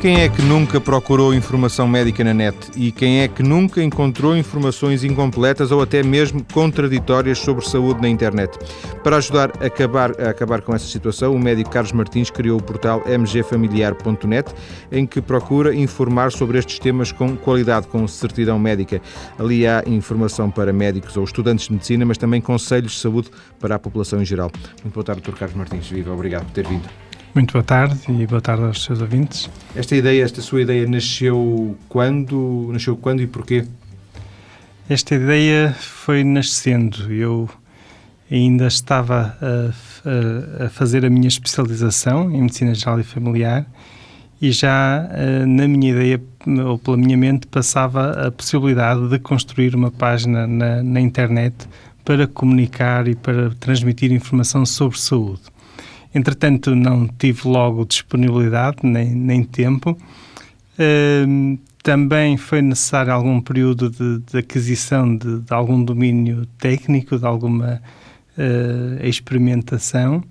Quem é que nunca procurou informação médica na net? E quem é que nunca encontrou informações incompletas ou até mesmo contraditórias sobre saúde na internet? Para ajudar a acabar, a acabar com essa situação, o médico Carlos Martins criou o portal mgfamiliar.net, em que procura informar sobre estes temas com qualidade, com certidão médica. Ali há informação para médicos ou estudantes de medicina, mas também conselhos de saúde para a população em geral. Muito boa tarde, Dr. Carlos Martins. Viva, obrigado por ter vindo. Muito boa tarde e boa tarde aos seus ouvintes. Esta ideia, esta sua ideia nasceu quando? Nasceu quando e porquê? Esta ideia foi nascendo. Eu ainda estava a, a, a fazer a minha especialização em Medicina Geral e Familiar e já eh, na minha ideia ou pela minha mente passava a possibilidade de construir uma página na, na internet para comunicar e para transmitir informação sobre saúde. Entretanto, não tive logo disponibilidade nem, nem tempo. Uh, também foi necessário algum período de, de aquisição de, de, algum domínio técnico, de alguma uh, experimentação.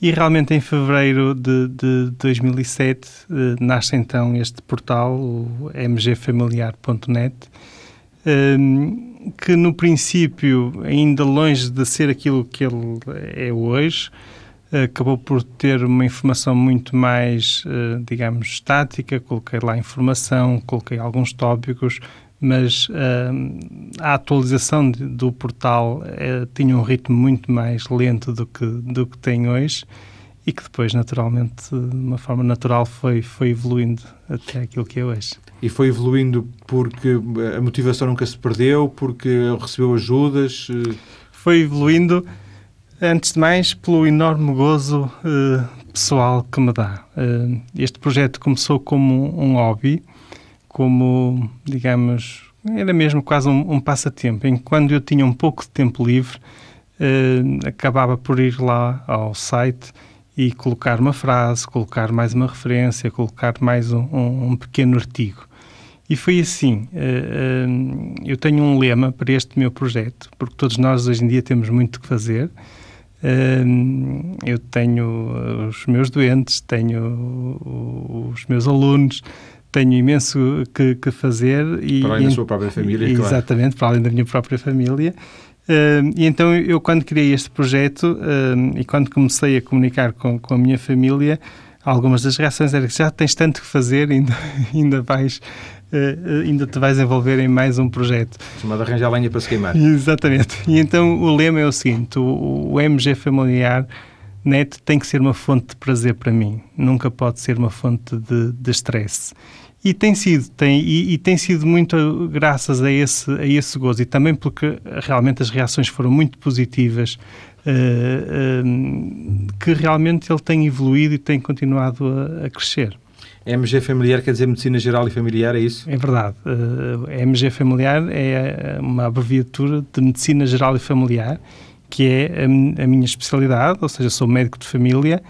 E realmente em fevereiro de, de 2007 uh, eh, nasce então este portal, o mgfamiliar.net, que no princípio, ainda longe de ser aquilo que ele é hoje, acabou por ter uma informação muito mais, uh, digamos, estática. Coloquei lá informação, coloquei alguns tópicos, mas uh, a atualização do portal uh, tinha um ritmo muito mais lento do que, do que tem hoje e que depois, naturalmente, de uma forma natural, foi, foi evoluindo até aquilo que é hoje. E foi evoluindo porque a motivação nunca se perdeu, porque recebeu ajudas? Foi evoluindo Antes de mais, pelo enorme gozo uh, pessoal que me dá. Uh, este projeto começou como um, hobby, como, digamos, era mesmo quase um, um passatempo. Enquanto eu tinha um pouco de tempo livre, uh, acabava por ir lá ao site e colocar uma frase, colocar mais uma referência, colocar mais um, um pequeno artigo. E foi assim. eu tenho um lema para este meu projeto, porque todos nós hoje em dia temos muito que fazer eu tenho os meus doentes, tenho os meus alunos, tenho imenso que, que fazer. E, para além da sua própria família, Exatamente, claro. para além da minha própria família. Uh, e então eu, quando criei este projeto uh, e quando comecei a comunicar com, com a minha família, algumas das reações eram que já tens tanto que fazer, ainda, ainda vais uh, ainda te vais envolver em mais um projeto. Chamado arranjar lenha para se queimar. Exatamente. E então o lema é o seguinte: o, o MG familiar net tem que ser uma fonte de prazer para mim, nunca pode ser uma fonte de estresse. E tem sido, tem, e, e, tem sido muito graças a esse, a esse gozo e também porque realmente as reações foram muito positivas, uh, uh, que realmente ele tem evoluído e tem continuado a, a crescer. MG familiar quer dizer medicina geral e familiar, é isso? É verdade. Uh, eh, MG familiar é uma abreviatura de medicina geral e familiar, que é a, a minha especialidade, ou seja, sou médico de família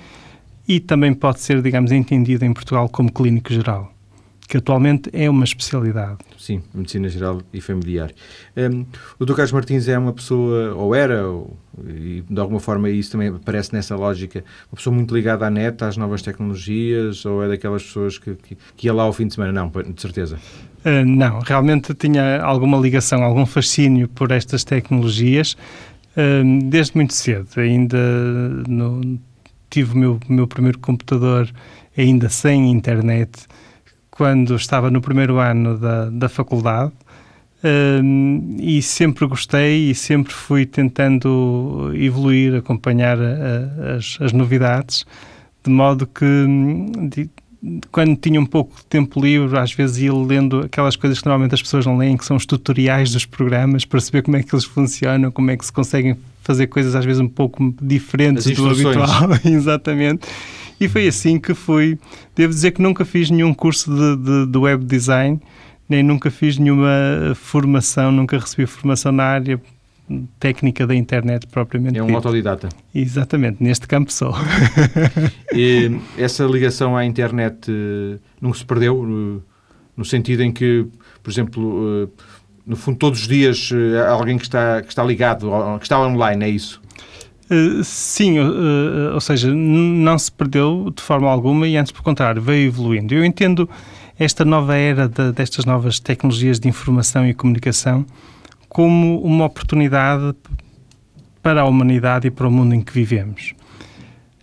e também pode ser, digamos, entendido em Portugal como clínico geral que atualmente é uma especialidade. Sim, medicina geral e familiar. Um, o Dr. Carlos Martins é uma pessoa, ou era, ou, e de alguma forma isso também aparece nessa lógica, uma pessoa muito ligada à net, às novas tecnologias, ou é daquelas pessoas que, que, que ia lá ao fim de semana? Não, de certeza. Uh, não, realmente tinha alguma ligação, algum fascínio por estas tecnologias uh, desde muito cedo. Ainda no, tive o meu, meu primeiro computador ainda sem internet, quando estava no primeiro ano da, da faculdade um, e sempre gostei e sempre fui tentando evoluir, acompanhar a, as, as, novidades, de modo que de, quando tinha um pouco de tempo livre, às vezes ia lendo aquelas coisas que normalmente as pessoas não leem, que são os tutoriais dos programas, para saber como é que eles funcionam, como é que se conseguem fazer coisas às vezes um pouco diferentes do habitual. Exatamente. E foi assim que fui. Devo dizer que nunca fiz nenhum curso de, de, de web design, nem nunca fiz nenhuma formação, nunca recebi formação na área técnica da internet propriamente. É um dito. autodidata. Exatamente, neste campo sou. e essa ligação à internet uh, não se perdeu, uh, no sentido em que, por exemplo, uh, no fundo todos os dias alguém que está, que está ligado, que está online, é isso? Uh, sim, uh, ou seja, não se perdeu de forma alguma e antes, por contrário, veio evoluindo. Eu entendo esta nova era de, destas novas tecnologias de informação e comunicação como uma oportunidade para a humanidade e para o mundo em que vivemos.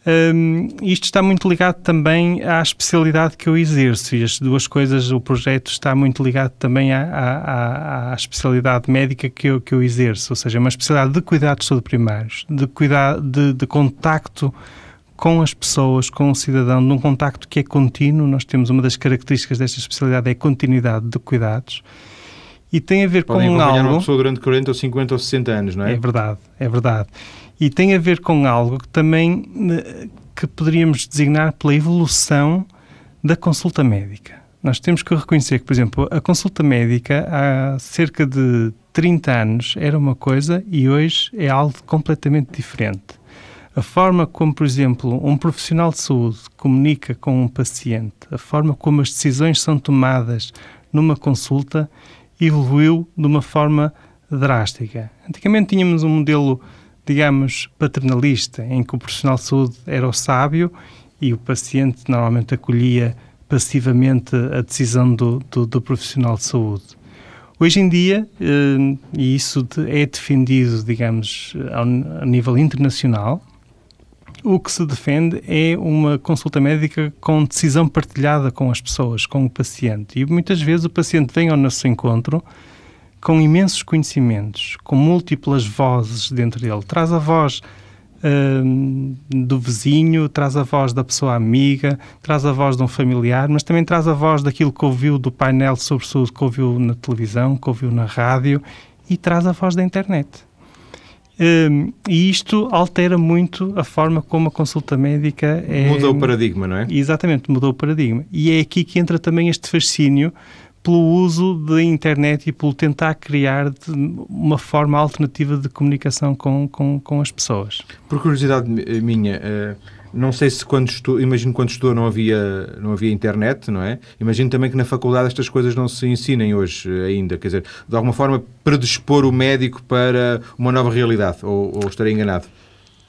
Um, isto está muito ligado também à especialidade que eu exerço e as duas coisas, o projeto está muito ligado também à, à, à especialidade médica que eu, que eu exerço, ou seja, uma especialidade de cuidados sobre primários, de, cuidar, de, de contacto com as pessoas, com o cidadão, num contacto que é contínuo. Nós temos uma das características desta especialidade é a continuidade de cuidados. E tem a ver Podem com algo. uma pessoa durante 40 ou 50 ou 60 anos, não é? É verdade, é verdade. E tem a ver com algo que também eh, que poderíamos designar pela evolução da consulta médica. Nós temos que reconhecer que, por exemplo, a consulta médica há cerca de 30 anos era uma coisa e hoje é algo completamente diferente. A forma como, por exemplo, um profissional de saúde comunica com um paciente, a forma como as decisões são tomadas numa consulta, evoluiu de uma forma drástica. Antigamente tínhamos um modelo, digamos, paternalista, em que o profissional de saúde era o sábio e o paciente normalmente acolhia passivamente a decisão do, do, do profissional de saúde. Hoje em dia, eh, e isso é defendido, digamos, a nível internacional, o que se defende é uma consulta médica com decisão partilhada com as pessoas, com o paciente. E muitas vezes o paciente vem ao nosso encontro com imensos conhecimentos, com múltiplas vozes dentro dele. Traz a voz uh, do vizinho, traz a voz da pessoa amiga, traz a voz de um familiar, mas também traz a voz daquilo que ouviu do painel sobre saúde que ouviu na televisão, que ouviu na rádio e traz a voz da internet. Um, e isto altera muito a forma como a consulta médica é. Mudou o paradigma, não é? Exatamente, mudou o paradigma. E é aqui que entra também este fascínio pelo uso da internet e pelo tentar criar uma forma alternativa de comunicação com, com, com as pessoas. Por curiosidade minha, uh não sei se quando estou, imagino quando estou não havia, não havia internet, não é? Imagino também que na faculdade estas coisas não se ensinem hoje ainda, quer dizer, de alguma forma predispor o médico para uma nova realidade, ou, ou estarei enganado?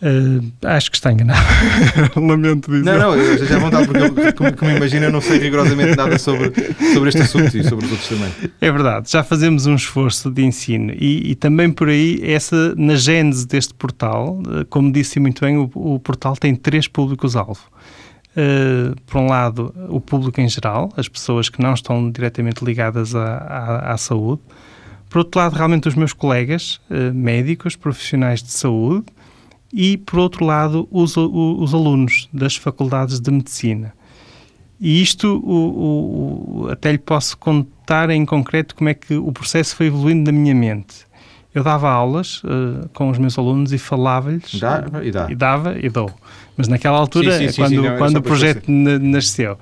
Uh, acho que está enganado. Lamento dizer. Não, não, eu já vontade, porque eu, como, como imagina, não sei rigorosamente nada sobre, sobre este assunto e sobre os outros também. É verdade, já fazemos um esforço de ensino e, e também por aí, essa, na gênese deste portal, eh, como disse muito bem, o, o portal tem três públicos-alvo. Uh, por um lado, o público em geral, as pessoas que não estão diretamente ligadas à, à, à saúde. Por outro lado, realmente os meus colegas, uh, médicos, profissionais de saúde, e, por outro lado, os, os alunos das faculdades de medicina. E isto o, o, até lhe posso contar em concreto como é que o processo foi evoluindo na minha mente. Eu dava aulas uh, com os meus alunos e falava-lhes. Dava e dá. E dava e dou. Mas naquela altura, sim, sim, quando, sim, não, quando o projeto nasceu,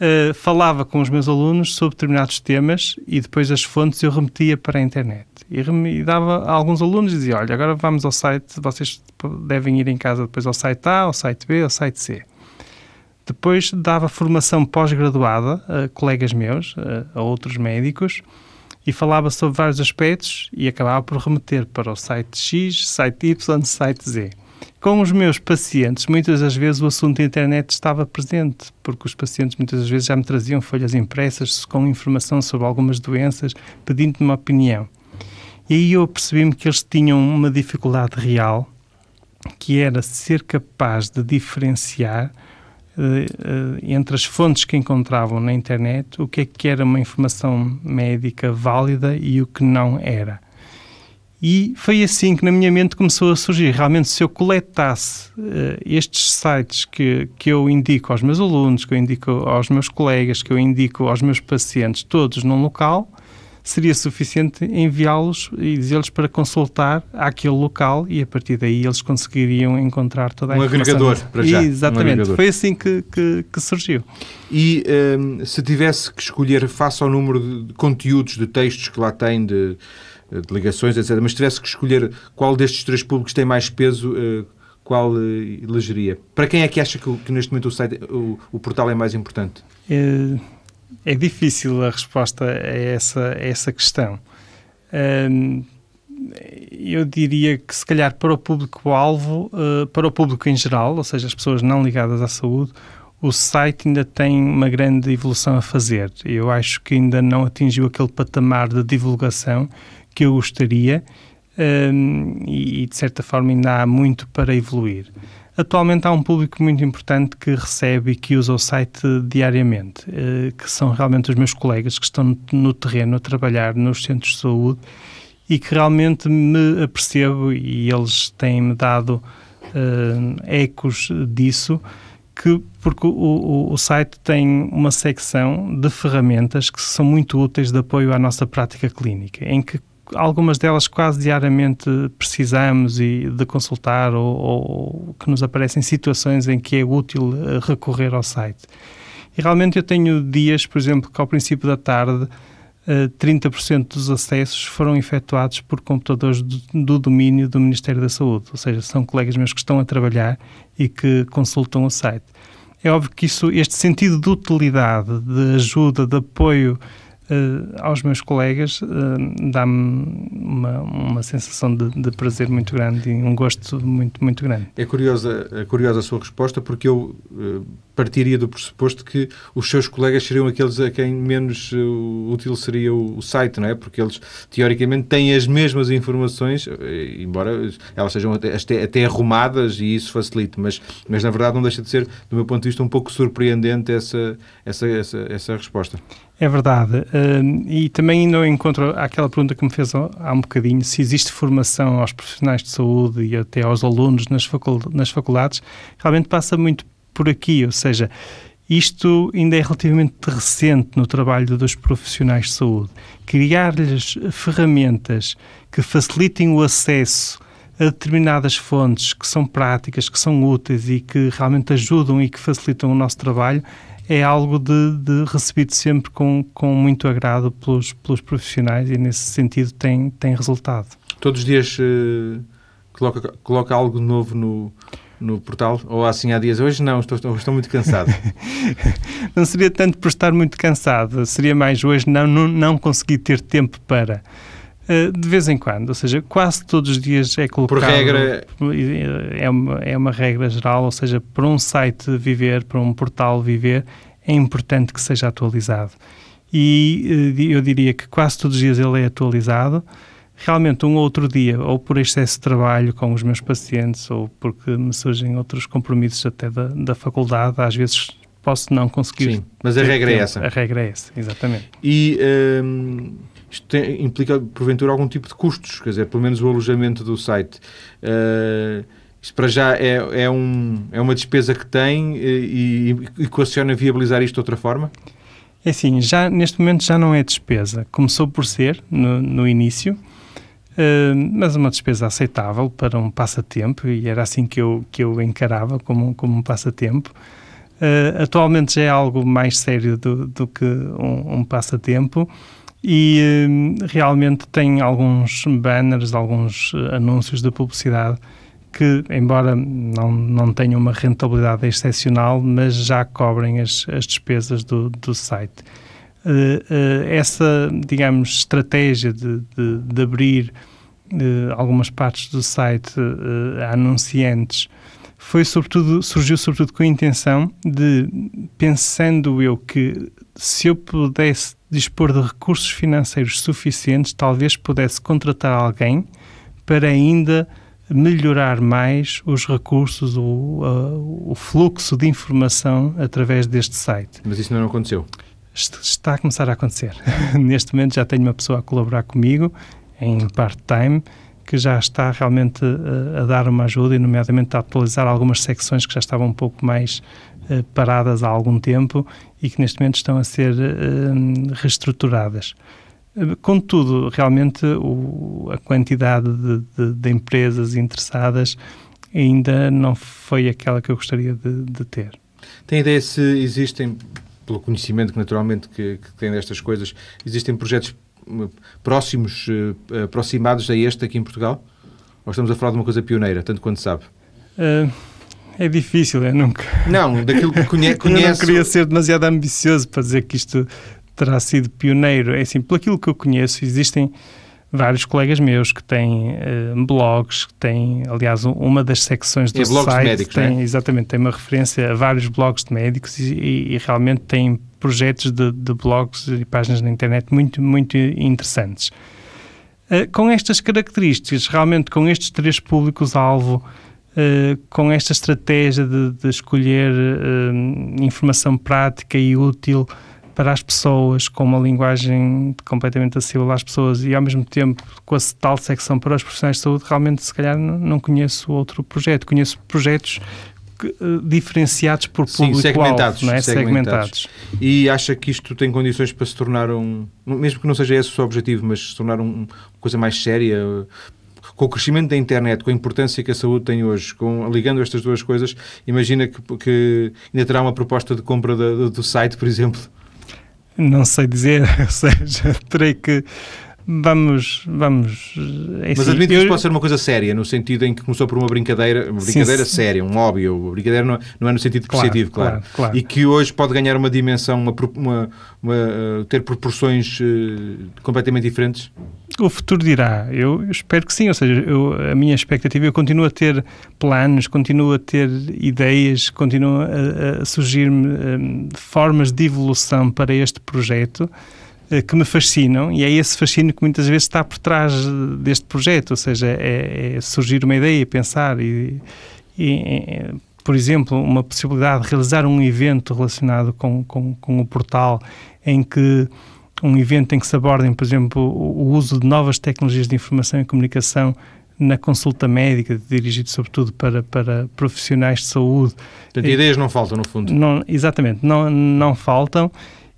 uh, falava com os meus alunos sobre determinados temas e depois as fontes eu remetia para a internet. E, e dava a alguns alunos e dizia: Olha, agora vamos ao site, vocês devem ir em casa depois ao site A, ao site B, ao site C. Depois dava formação pós-graduada a colegas meus, a, a outros médicos, e falava sobre vários aspectos e acabava por remeter para o site X, site Y, site Z. Com os meus pacientes, muitas das vezes o assunto da internet estava presente, porque os pacientes muitas das vezes já me traziam folhas impressas com informação sobre algumas doenças, pedindo-me uma opinião. E aí eu percebi-me que eles tinham uma dificuldade real, que era ser capaz de diferenciar uh, uh, entre as fontes que encontravam na internet o que é que era uma informação médica válida e o que não era. E foi assim que na minha mente começou a surgir. Realmente, se eu coletasse uh, estes sites que, que eu indico aos meus alunos, que eu indico aos meus colegas, que eu indico aos meus pacientes, todos num local, seria suficiente enviá-los e dizê-los para consultar aquele local e a partir daí eles conseguiriam encontrar toda a um informação. Um agregador, para já. Exatamente, um agregador. foi assim que, que, que surgiu. E um, se tivesse que escolher face ao número de conteúdos, de textos que lá tem, de de ligações, etc. Mas se tivesse que escolher qual destes três públicos tem mais peso, eh, qual eh, elegeria? Para quem é que acha que, que neste momento o, site, o, o, portal é mais importante? É, é, difícil a resposta a essa, a essa questão. Eu diria que se calhar para o público-alvo, para o público em geral, ou seja, as pessoas não ligadas à saúde, o site ainda tem uma grande evolução a fazer. Eu acho que ainda não atingiu aquele patamar de divulgação que eu gostaria um, e, de certa forma, ainda há muito para evoluir. Atualmente há um público muito importante que recebe e que usa o site diariamente, uh, que são realmente os meus colegas que estão no terreno a trabalhar nos centros de saúde e que realmente me apercebo e eles têm-me dado uh, ecos disso que porque o, o, o, site tem uma secção de ferramentas que são muito úteis de apoio à nossa prática clínica, em que algumas delas quase diariamente precisamos e de consultar ou, ou que nos aparecem situações em que é útil eh, recorrer ao site. E realmente eu tenho dias, por exemplo, que ao princípio da tarde 30% eh, dos acessos foram efetuados por computadores do, do, domínio do Ministério da Saúde, ou seja, são colegas meus que estão a trabalhar e que consultam o site. É óbvio que isso, este sentido de utilidade, de ajuda, de apoio uh, aos meus colegas uh, dá-me uma, uma sensação de, de, prazer muito grande e um gosto muito, muito grande. É curiosa, é curiosa a sua resposta porque eu uh, partiria do pressuposto que os seus colegas seriam aqueles a quem menos uh, útil seria o, o, site, não é? Porque eles, teoricamente, têm as mesmas informações, uh, embora elas sejam até, até, arrumadas e isso facilite, mas, mas na verdade não deixa de ser, do meu ponto de vista, um pouco surpreendente essa, essa, essa, essa resposta. É verdade. Uh, e também não encontro aquela pergunta que me fez há um bocadinho, se existe formação aos profissionais de saúde e até aos alunos nas, faculdades, realmente passa muito por aqui, ou seja, isto ainda é relativamente recente no trabalho dos profissionais de saúde. Criar-lhes ferramentas que facilitem o acesso a determinadas fontes que são práticas, que são úteis e que realmente ajudam e que facilitam o nosso trabalho é algo de, de recebido sempre com, com muito agrado pelos, pelos profissionais e nesse sentido tem, tem resultado. Todos os dias uh, coloca, coloca algo novo no, no portal? Ou assim há dias? Hoje não, estou, estou, muito cansado. não seria tanto por estar muito cansado, seria mais hoje não, não, não conseguir ter tempo para. Uh, de vez em quando, ou seja, quase todos os dias é colocado. Por regra. É uma, é uma regra geral, ou seja, para um site viver, para um portal viver, é importante que seja atualizado. E uh, eu diria que quase todos os dias ele é atualizado realmente um outro dia, ou por excesso de trabalho com os meus pacientes, ou porque me surgem outros compromissos até da, da faculdade, às vezes posso não conseguir. Sim, mas a regra é tempo. é essa. A regra é essa, exatamente. E hum, isto tem, implica, porventura, algum tipo de custos, quer dizer, pelo menos o alojamento do site. Uh, isto para já é, é, um, é uma despesa que tem e, e equaciona viabilizar isto de outra forma? É assim, já, neste momento já não é despesa. Começou por ser, no, no início, mas uma despesa aceitável para um passatempo e era assim que eu, que eu encarava como, como um passatempo. Uh, atualmente já é algo mais sério do, do que um, um passatempo e uh, realmente tem alguns banners, alguns anúncios de publicidade que, embora não, não tenham uma rentabilidade excepcional, mas já cobrem as, as despesas do, do site. Uh, uh, essa, digamos, estratégia de, de, de abrir uh, algumas partes do site a anunciantes foi sobretudo, surgiu sobretudo com a intenção de, pensando eu que se eu pudesse dispor de recursos financeiros suficientes, talvez pudesse contratar alguém para ainda melhorar mais os recursos, o, o fluxo de informação através deste site. Mas isso não aconteceu? Está a começar a acontecer. Neste momento já tenho uma pessoa a colaborar comigo em part-time que já está realmente uh, a dar uma ajuda e, nomeadamente, a atualizar algumas secções que já estavam um pouco mais uh, paradas há algum tempo e que neste momento estão a ser uh, reestruturadas. Contudo, realmente o, a quantidade de, de, de, empresas interessadas ainda não foi aquela que eu gostaria de, de ter. Tem ideia se existem pelo conhecimento que naturalmente que, que tem destas coisas, existem projetos hum, próximos, uh, aproximados a este aqui em Portugal? Ou estamos a falar de uma coisa pioneira, tanto quanto sabe? Uh, é difícil, é nunca. Não, daquilo que conhe conhece. Eu não queria ser demasiado ambicioso para dizer que isto terá sido pioneiro. É assim, pelo aquilo que eu conheço, existem vários colegas meus que têm uh, blogs, que têm, aliás, uma das secções do é site de médicos, tem, é? exatamente, tem uma referência a vários blogs de médicos e, e, e realmente tem projetos de, de, blogs e páginas na internet muito, muito interessantes. Uh, com estas características, realmente com estes três públicos-alvo, uh, com esta estratégia de, de escolher informação prática e útil para as pessoas, com uma linguagem completamente acessível às pessoas e ao mesmo tempo com a tal secção para os profissionais de saúde, realmente se calhar não conheço outro projeto. Conheço projetos que, uh, diferenciados por público segmentados, não é? segmentados. segmentados. E acha que isto tem condições para se tornar um, mesmo que não seja esse o seu objetivo, mas se tornar um, uma coisa mais séria, com o crescimento da internet, com a importância que a saúde tem hoje, com, ligando estas duas coisas, imagina que, que ainda terá uma proposta de compra do site, por exemplo? Não sei dizer, ou seja, terei que. Vamos, vamos. É Mas assim, admito que eu... isso pode ser uma coisa séria, no sentido em que começou por uma brincadeira, uma brincadeira sim, séria, um hobby, ou brincadeira não, não é no sentido claro, claro, claro, claro, E que hoje pode ganhar uma dimensão, uma, uma, uma ter proporções uh, completamente diferentes? O futuro dirá. Eu, eu espero que sim. Ou seja, eu, a minha expectativa, eu continuo a ter planos, continuo a ter ideias, continuo a, a surgir-me um, formas de evolução para este projeto uh, que me fascinam e é esse fascínio que muitas vezes está por trás deste projeto. Ou seja, é, é surgir uma ideia, pensar e, e por exemplo, uma possibilidade de realizar um evento relacionado com, com, com o portal em que um evento em que se abordem, por exemplo, o, uso de novas tecnologias de informação e comunicação na consulta médica, dirigido sobretudo para, para profissionais de saúde. Portanto, ideias não faltam, no fundo. Não, exatamente, não, não faltam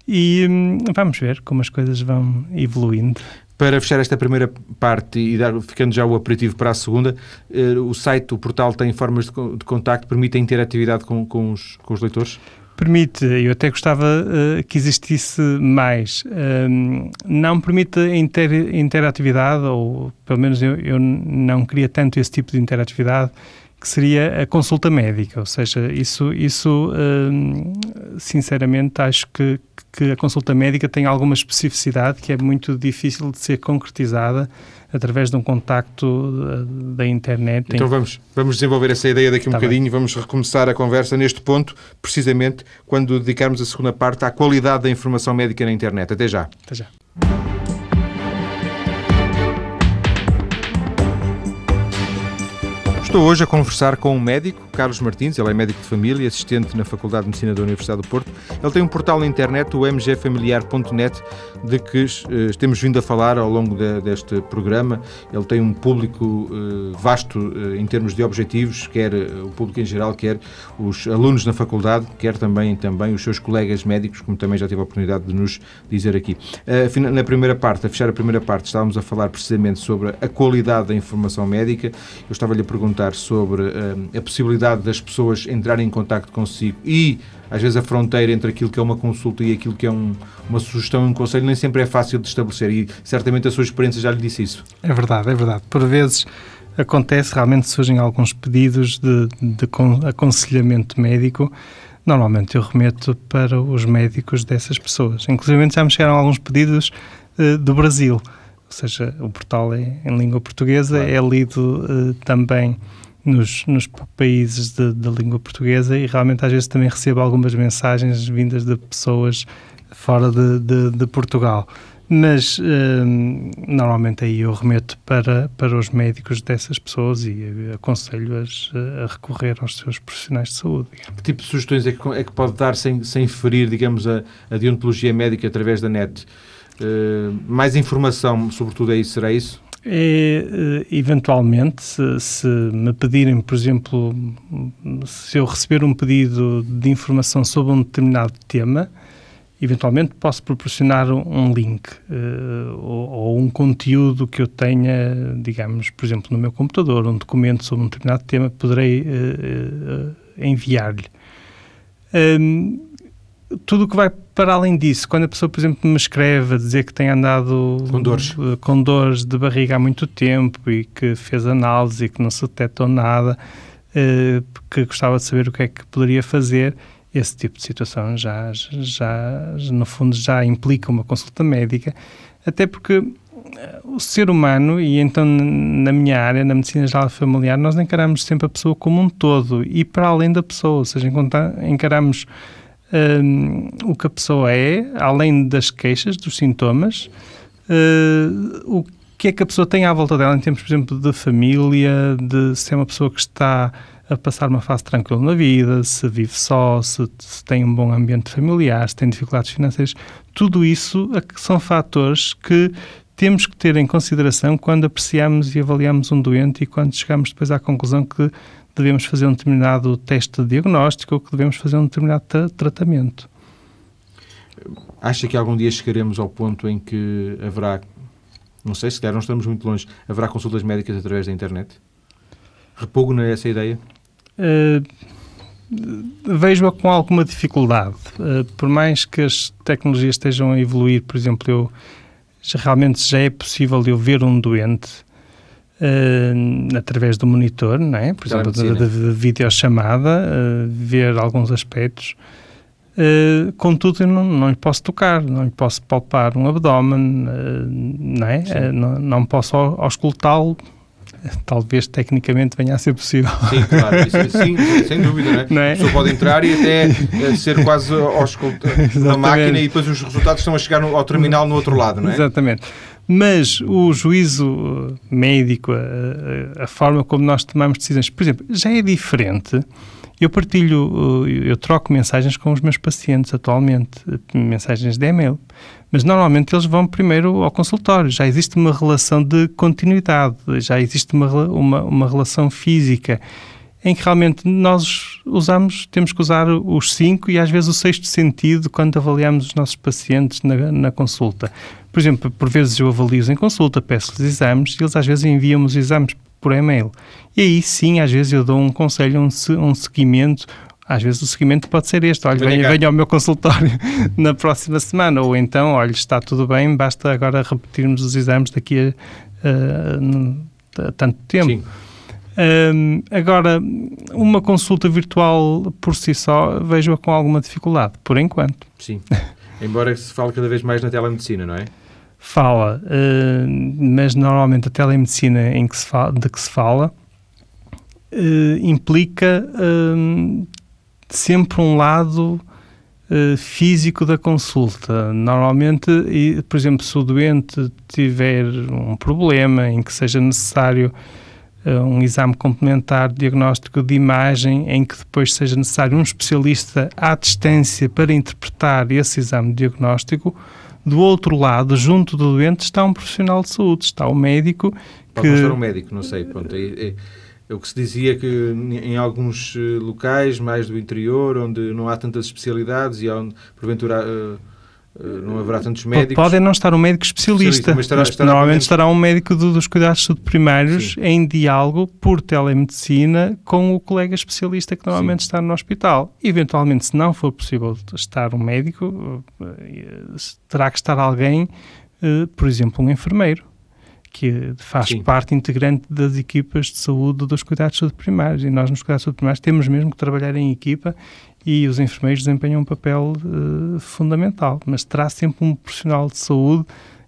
e hum, vamos ver como as coisas vão evoluindo. Para fechar esta primeira parte e dar, ficando já o aperitivo para a segunda, eh, o site, o portal tem formas de, de contacto, permite a interatividade com, com, os, com os leitores? Permite, eu até gostava uh, que existisse mais. Um, não permite inter, interatividade, ou pelo menos eu, eu, não queria tanto esse tipo de interatividade, que seria a consulta médica. Ou seja, isso, isso um, sinceramente, acho que, que a consulta médica tem alguma especificidade que é muito difícil de ser concretizada através de um contacto da internet. Então vamos, vamos desenvolver essa ideia daqui um tá bocadinho, bem. vamos recomeçar a conversa neste ponto, precisamente quando dedicarmos a segunda parte à qualidade da informação médica na internet. Até já. Até já. Estou hoje a conversar com um médico, Carlos Martins, ele é médico de família, assistente na Faculdade de Medicina da Universidade do Porto. Ele tem um portal na internet, o mgfamiliar.net, de que uh, temos vindo a falar ao longo de, deste programa. Ele tem um público uh, vasto uh, em termos de objetivos, quer o público em geral, quer os alunos na faculdade, quer também, também os seus colegas médicos, como também já tive a oportunidade de nos dizer aqui. na primeira parte, a fechar a primeira parte, estávamos a falar precisamente sobre a qualidade da informação médica. Eu estava-lhe a perguntar sobre a possibilidade possibilidade das pessoas entrarem em contato consigo e, às vezes, a fronteira entre aquilo que é uma consulta e aquilo que é um, uma sugestão e um conselho nem sempre é fácil de estabelecer e certamente a sua experiência já lhe disse isso. É verdade, é verdade. Por vezes acontece, realmente surgem alguns pedidos de, de aconselhamento médico. Normalmente eu remeto para os médicos dessas pessoas. Inclusive já me chegaram alguns pedidos uh, do Brasil. Ou seja, o portal é em língua portuguesa, claro. é lido uh, também nos, nos países de, de, língua portuguesa e realmente às vezes também recebo algumas mensagens vindas de pessoas fora de, de, de Portugal. Mas hum, normalmente aí eu remeto para, para os médicos dessas pessoas e aconselho-as a recorrer aos seus profissionais de saúde. Que tipo de sugestões é que, é que pode dar sem, sem ferir, digamos, a, a deontologia médica através da net? Uh, mais informação, sobretudo, aí será isso? É, eh, eventualmente, se, se, me pedirem, por exemplo, se eu receber um pedido de informação sobre um determinado tema, eventualmente posso proporcionar um link uh, ou, ou, um conteúdo que eu tenha, digamos, por exemplo, no meu computador, um documento sobre um determinado tema, poderei uh, uh, enviar-lhe. Um, tudo o que vai para além disso, quando a pessoa, por exemplo, me escreve a dizer que tem andado com dores, eh, com dores de barriga há muito tempo e que fez análise e que não se detectou nada, eh, que gostava de saber o que é que poderia fazer, esse tipo de situação já, já, no fundo, já implica uma consulta médica, até porque o ser humano, e então na minha área, na medicina geral familiar, nós encaramos sempre a pessoa como um todo e para além da pessoa, ou seja, encaramos um, o que a pessoa é, além das queixas, dos sintomas, uh, o que é que a pessoa tem à volta dela em termos, por exemplo, de família, de se é uma pessoa que está a passar uma fase tranquila na vida, se vive só, se, se, tem um bom ambiente familiar, se tem dificuldades financeiras, tudo isso são fatores que temos que ter em consideração quando apreciamos e avaliamos um doente e quando chegamos depois à conclusão que devemos fazer um determinado teste de diagnóstico ou que devemos fazer um determinado tra tratamento. Acha que algum dia chegaremos ao ponto em que haverá, não sei se calhar não estamos muito longe, haverá consultas médicas através da internet? Repugna essa ideia? Uh, Vejo-a com alguma dificuldade. Uh, por mais que as tecnologias estejam a evoluir, por exemplo, eu realmente já é possível eu ver um doente uh, através do monitor, não é? por exemplo, da, da videochamada, uh, ver alguns aspectos. Uh, contudo, eu não, não lhe posso tocar, não lhe posso palpar um abdômen, não é? Não, não posso auscultá-lo talvez tecnicamente venha a ser possível. Sim, claro, isso, sim, sem dúvida, não é? Não é? A pessoa pode entrar e até ser quase na máquina e depois os resultados estão a chegar no, ao terminal no outro lado, não é? Exatamente. Mas o juízo médico, a, a forma como nós tomamos decisões, por exemplo, já é diferente. Eu partilho, eu troco mensagens com os meus pacientes atualmente, mensagens de e-mail, mas normalmente eles vão primeiro ao consultório. Já existe uma relação de continuidade, já existe uma, uma, uma relação física em que realmente nós usamos, temos que usar os cinco e às vezes o sexto sentido quando avaliamos os nossos pacientes na, na consulta. Por exemplo, por vezes eu avalio-os em consulta, peço-lhes exames e eles às vezes enviam os exames por e-mail. E aí sim, às vezes eu dou um conselho, um, um seguimento. Às vezes o seguimento pode ser este: olha, venha, venha ao meu consultório na próxima semana. Ou então, olha, está tudo bem, basta agora repetirmos os exames daqui a, a, a tanto tempo. Sim. Um, agora, uma consulta virtual por si só vejo-a com alguma dificuldade, por enquanto. Sim. Embora se fale cada vez mais na telemedicina, não é? fala, uh, mas normalmente a telemedicina em que se fala, de que se fala uh, implica uh, sempre um lado físico da consulta. Normalmente, por exemplo, se o doente tiver um problema em que seja necessário um exame complementar diagnóstico de imagem, em que depois seja necessário um especialista à distância para interpretar esse exame diagnóstico, do outro lado, junto do doente, está um profissional de saúde, está o médico Pode que... Pode um médico, não sei. Pronto, é, é, é, o que se dizia que em alguns eh, locais, mais do interior, onde não há tantas especialidades e onde, porventura... Uh, eh, não haverá tantos médicos. Pode não estar um médico especialista, especialista mas, estará, mas estará normalmente estará um médico do, dos cuidados primários Sim. em diálogo por telemedicina com o colega especialista que normalmente Sim. está no hospital. Eventualmente, se não for possível estar um médico, eh, terá que estar alguém, eh, por exemplo, um enfermeiro que faz Sim. parte integrante das equipas de saúde dos cuidados de primários. E nós, nos cuidados de primários, temos mesmo que trabalhar em equipa e os enfermeiros desempenham um papel uh, fundamental. Mas terá sempre um profissional de saúde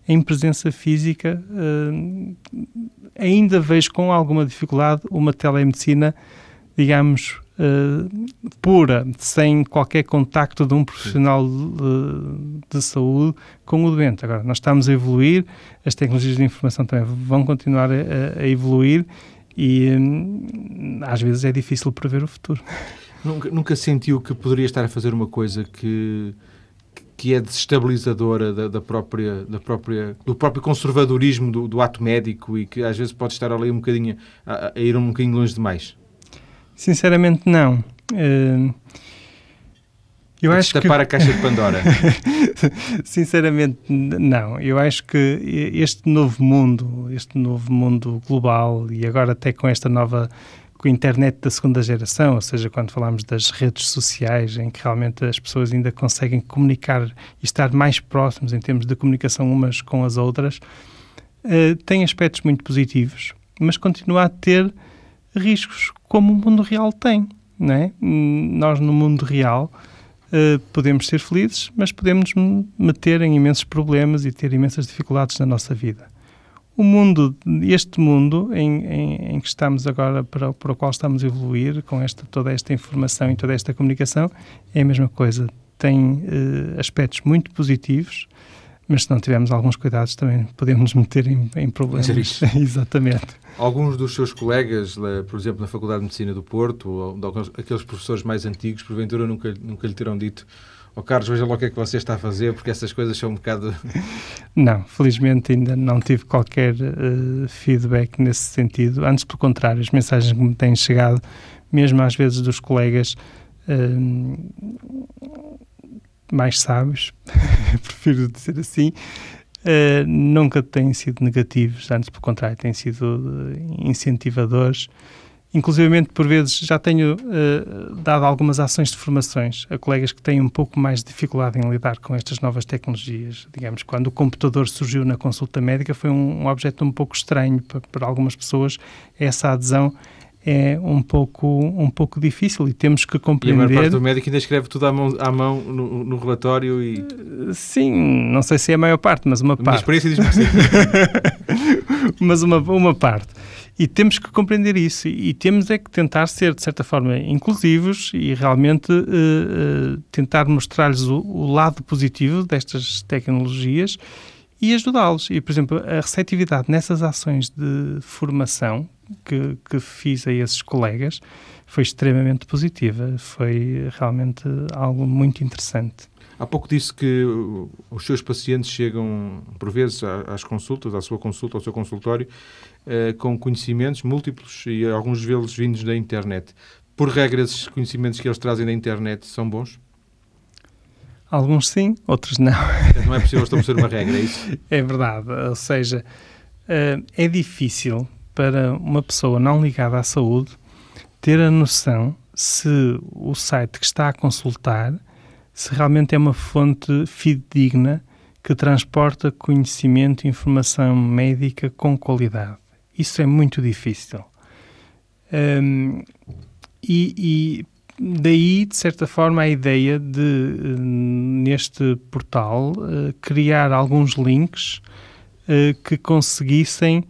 em presença física. Uh, ainda vejo com alguma dificuldade uma telemedicina, digamos, uh, pura, sem qualquer contacto de um profissional de, de, saúde com o doente. Agora, nós estamos a evoluir, as tecnologias de informação também vão continuar a, a evoluir e hum, às vezes é difícil prever o futuro. Nunca, nunca sentiu que poderia estar a fazer uma coisa que que é desestabilizadora da, da, própria, da própria, do próprio conservadorismo do, do, ato médico e que às vezes pode estar ali um bocadinho a, a ir um bocadinho longe demais? Sinceramente, não. Uh, eu acho tapar que... a caixa de Pandora. Sinceramente, não. Eu acho que este novo mundo, este novo mundo global e agora até com esta nova com a internet da segunda geração, ou seja, quando falamos das redes sociais, em que realmente as pessoas ainda conseguem comunicar e estar mais próximos em termos de comunicação umas com as outras, uh, tem aspectos muito positivos, mas continua a ter riscos como o mundo real tem. Não é? Nós, no mundo real, uh, podemos ser felizes, mas podemos meter em imensos problemas e ter imensas dificuldades na nossa vida. o mundo, este mundo em, em, em, que estamos agora, para, para o qual estamos a evoluir, com esta, toda esta informação e toda esta comunicação, é a mesma coisa. Tem uh, aspectos muito positivos, mas se não tivermos alguns cuidados também podemos nos meter em, em problemas. Exatamente. Alguns dos seus colegas, por exemplo, na Faculdade de Medicina do Porto, ou aqueles professores mais antigos, porventura nunca, nunca lhe terão dito oh, Carlos, veja lá o que é que você está a fazer, porque essas coisas são um bocado... Não, felizmente ainda não tive qualquer uh, feedback nesse sentido. Antes, pelo contrário, as mensagens que me têm chegado, mesmo às vezes dos colegas uh, mais sábios, prefiro dizer assim, uh, nunca têm sido negativos, antes, pelo contrário, têm sido incentivadores Inclusive, por vezes, já tenho uh, dado algumas ações de formações a colegas que têm um pouco mais de dificuldade em lidar com estas novas tecnologias. Digamos, quando o computador surgiu na consulta médica, foi um, um objeto um pouco estranho para, para algumas pessoas. Essa adesão é um pouco, um pouco difícil e temos que compreender... E a maior parte do médico ainda escreve tudo à mão, à mão no, no relatório e... Sim, não sei se é a maior parte, mas uma parte. Minha experiência diz-me que sim. mas uma, uma parte. E temos que compreender isso e, e, temos é que tentar ser, de certa forma, inclusivos e realmente uh, uh, tentar mostrar-lhes o, o, lado positivo destas tecnologias e ajudá-los. E, por exemplo, a receptividade nessas ações de formação que, que fiz a esses colegas foi extremamente positiva. Foi realmente algo muito interessante. Há pouco disse que os seus pacientes chegam, por vezes, às consultas, à sua consulta, ao seu consultório, eh, com conhecimentos múltiplos e alguns deles vindos da internet. Por regra, esses conhecimentos que eles trazem da internet são bons? Alguns sim, outros não. Não é possível estabelecer uma regra, é isso? É verdade. Ou seja, eh, é difícil para uma pessoa não ligada à saúde ter a noção se o site que está a consultar se realmente é uma fonte fidedigna que transporta conhecimento e informação médica com qualidade. Isso é muito difícil. Um, e, e, daí, de certa forma, a ideia de, neste portal, uh, criar alguns links uh, que conseguissem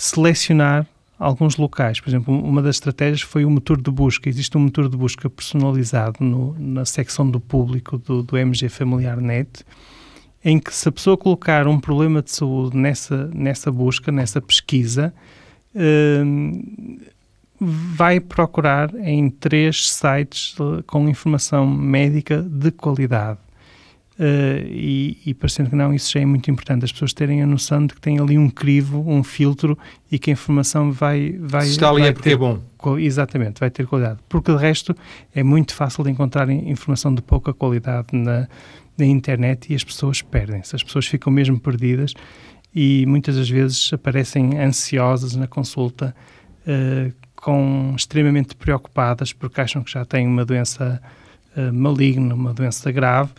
selecionar alguns locais. Por exemplo, uma das estratégias foi o motor de busca. Existe um motor de busca personalizado no, na secção do público do, do MG Familiar Net, em que se a pessoa colocar um problema de saúde nessa, nessa busca, nessa pesquisa, uh, vai procurar em três sites com informação médica de qualidade. Uh, e, e parecendo que não, isso já é muito importante, as pessoas terem a noção de que tem ali um crivo, um filtro e que a informação vai. vai Se está ali vai é porque ter, é bom. Exatamente, vai ter qualidade. Porque de resto é muito fácil de encontrar informação de pouca qualidade na, na internet e as pessoas perdem-se, as pessoas ficam mesmo perdidas e muitas das vezes aparecem ansiosas na consulta, uh, com extremamente preocupadas porque acham que já têm uma doença uh, maligna, uma doença grave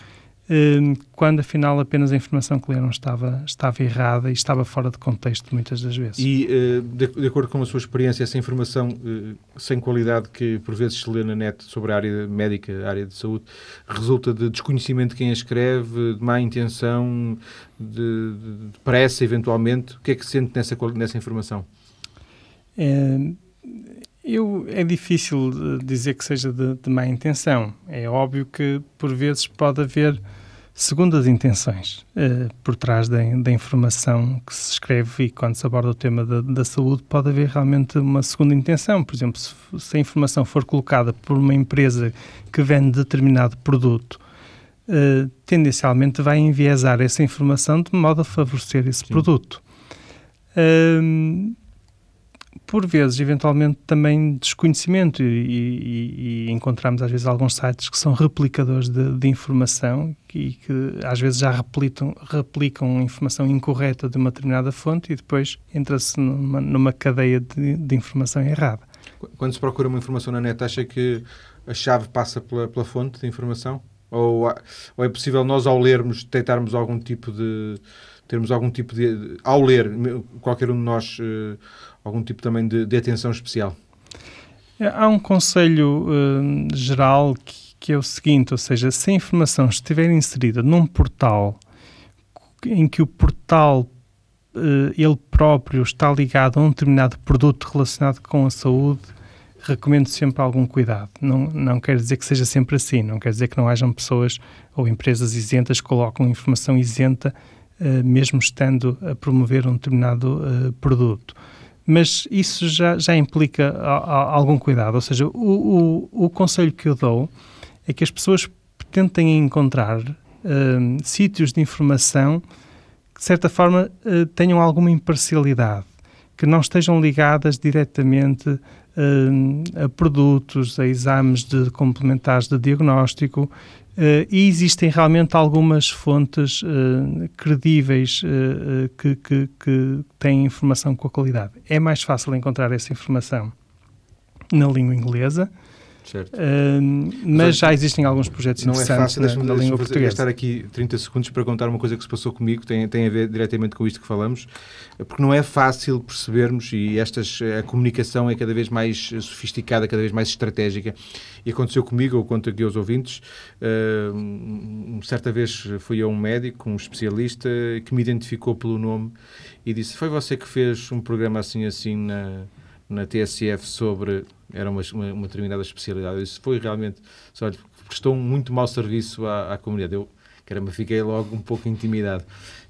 quando afinal apenas a informação que leram estava, estava errada e estava fora de contexto muitas das vezes. E, eh, de, acordo com a sua experiência, essa informação eh, sem qualidade que por vezes se lê na net sobre a área médica, a área de saúde, resulta de desconhecimento de quem a escreve, de má intenção, de, de pressa eventualmente? O que é que sente nessa, nessa informação? É, eu, é difícil dizer que seja de, de má intenção. É óbvio que por vezes pode haver Segundo as intenções, eh, por trás da, da, informação que se escreve e quando se aborda o tema da, da saúde, pode haver realmente uma segunda intenção. Por exemplo, se, se, a informação for colocada por uma empresa que vende determinado produto, eh, tendencialmente vai enviesar essa informação de modo a favorecer esse Sim. produto. Por vezes, eventualmente, também desconhecimento e, e, e, encontramos às vezes alguns sites que são replicadores de, de informação e que às vezes já replicam, replicam informação incorreta de uma determinada fonte e depois entra-se numa, numa, cadeia de, de, informação errada. Quando se procura uma informação na net, acha que a chave passa pela, pela fonte de informação? Ou, ou, é possível nós, ao lermos, detectarmos algum tipo de... termos algum tipo de... ao ler, qualquer um de nós... Uh, algum tipo também de, de atenção especial? É, há um conselho uh, geral que, que, é o seguinte, ou seja, se a informação estiver inserida num portal em que o portal uh, ele próprio está ligado a um determinado produto relacionado com a saúde, recomendo sempre algum cuidado. Não, não quer dizer que seja sempre assim, não quer dizer que não hajam pessoas ou empresas isentas que colocam informação isenta, uh, mesmo estando a promover um determinado produto. Mas isso já, já implica a, a, algum cuidado, ou seja, o, o, o conselho que eu dou é que as pessoas tentem encontrar uh, sítios de informação que, de certa forma, tenham alguma imparcialidade, que não estejam ligadas diretamente a produtos, a exames de complementares de diagnóstico Uh, e existem realmente algumas fontes uh, credíveis uh, que, que, que, têm informação com a qualidade. É mais fácil encontrar essa informação na língua inglesa, Certo. Uh, mas já existem alguns projetos não é interessantes é fácil, na, na língua portuguesa. gastar aqui 30 segundos para contar uma coisa que se passou comigo, tem, tem a ver diretamente com isto que falamos, porque não é fácil percebermos e estas, a comunicação é cada vez mais sofisticada, cada vez mais estratégica. E aconteceu comigo, eu conto aqui aos ouvintes, uh, certa vez fui a um médico, um especialista, que me identificou pelo nome e disse, foi você que fez um programa assim assim na, na TSF sobre era uma, uma, uma determinada especialidade. Isso foi realmente, olha, prestou um muito mau serviço à, à comunidade. Eu, caramba, fiquei logo um pouco intimidado.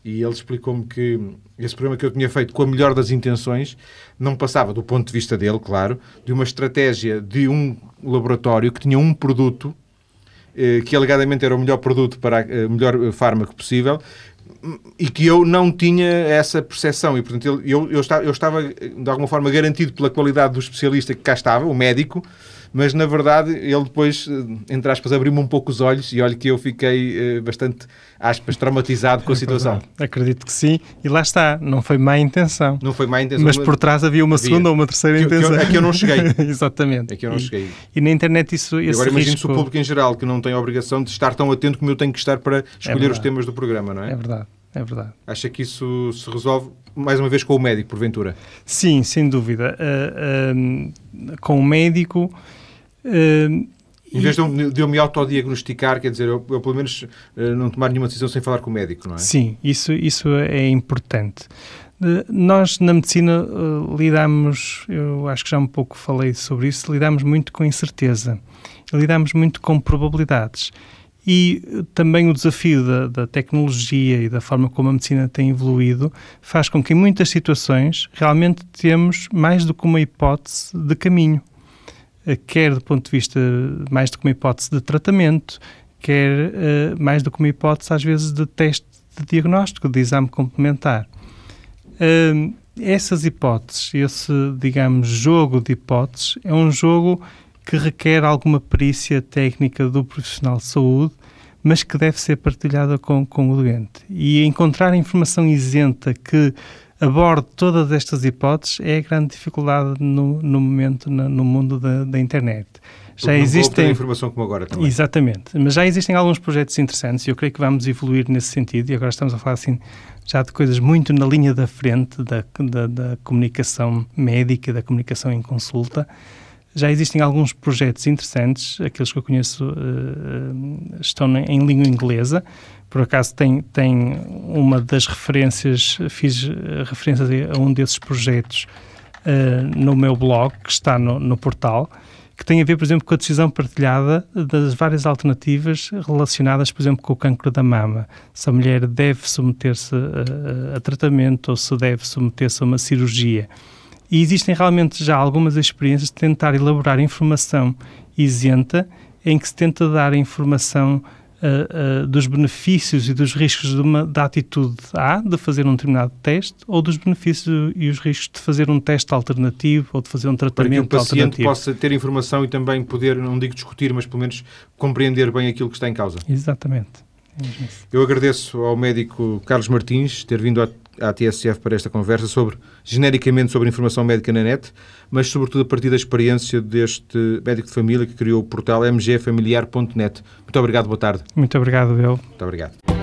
E ele explicou-me que esse programa que eu tinha feito com a melhor das intenções não passava, do ponto de vista dele, claro, de uma estratégia de um laboratório que tinha um produto que alegadamente era o melhor produto para o melhor fármaco possível, e que eu não tinha essa percepção. E portanto eu, eu, eu estava de alguma forma garantido pela qualidade do especialista que cá estava, o médico mas na verdade ele depois, eh, entre aspas, abriu-me um pouco os olhos e olha que eu fiquei eh, bastante, aspas, traumatizado com a é situação. Acredito que sim, e lá está, não foi má intenção. Não foi má intenção. Mas por trás havia uma segunda ou uma terceira que, intenção. Que, que eu não cheguei. Exatamente. É que eu não cheguei. E, e na internet isso esse Agora imagino-se risco... o público em geral que não tem a obrigação de estar tão atento como eu tenho que estar para escolher é os temas do programa, não é? É verdade. É verdade. Acha que isso se resolve, mais uma vez, com o médico, porventura? Sim, sem dúvida. Uh, uh, com o médico. Uh, em vez de eu, de eu me autodiagnosticar, quer dizer, eu, eu pelo menos não tomar nenhuma decisão sem falar com o médico, não é? Sim, isso, isso é importante. Nós, na medicina, lidamos, eu acho que já um pouco falei sobre isso, lidamos muito com incerteza, lidamos muito com probabilidades. E também o desafio da, da, tecnologia e da forma como a medicina tem evoluído faz com que, em muitas situações, realmente temos mais do que uma hipótese de caminho. Eh, quer do ponto de vista mais do que uma hipótese de tratamento, quer uh, mais do que uma hipótese, às vezes, de teste de diagnóstico, de exame complementar. Uh, essas hipóteses, esse, digamos, jogo de hipóteses, é um jogo que requer alguma perícia técnica do profissional de saúde, mas que deve ser partilhada com, com o doente. E encontrar informação isenta que aborde todas estas hipóteses é a grande dificuldade no, no momento no, no mundo da, da internet. Já existem informação como agora também. Exatamente, mas já existem alguns projetos interessantes e eu creio que vamos evoluir nesse sentido e agora estamos a falar assim já de coisas muito na linha da frente da, da, da comunicação médica, da comunicação em consulta já existem alguns projetos interessantes, aqueles que eu conheço uh, estão em língua inglesa. Por acaso tem, tem uma das referências, fiz referência a um desses projetos uh, no meu blog, que está no, no portal, que tem a ver, por exemplo, com a decisão partilhada das várias alternativas relacionadas, por exemplo, com o cancro da mama. Se a mulher deve submeter-se a, a, tratamento ou se deve submeter-se a uma cirurgia. E existem realmente já algumas experiências de tentar elaborar informação isenta em que se tenta dar informação uh, uh, dos benefícios e dos riscos de uma, da atitude A, de fazer um determinado teste, ou dos benefícios e os riscos de fazer um teste alternativo ou de fazer um tratamento alternativo. Para que o paciente alternativo. possa ter informação e também poder, não digo discutir, mas pelo menos compreender bem aquilo que está em causa. Exatamente. Eu agradeço ao médico Carlos Martins ter vindo à TSF para esta conversa sobre, genericamente, sobre informação médica na net, mas sobretudo a partir da experiência deste médico de família que criou o portal mgfamiliar.net. Muito obrigado, boa tarde. Muito obrigado, eu. Muito obrigado.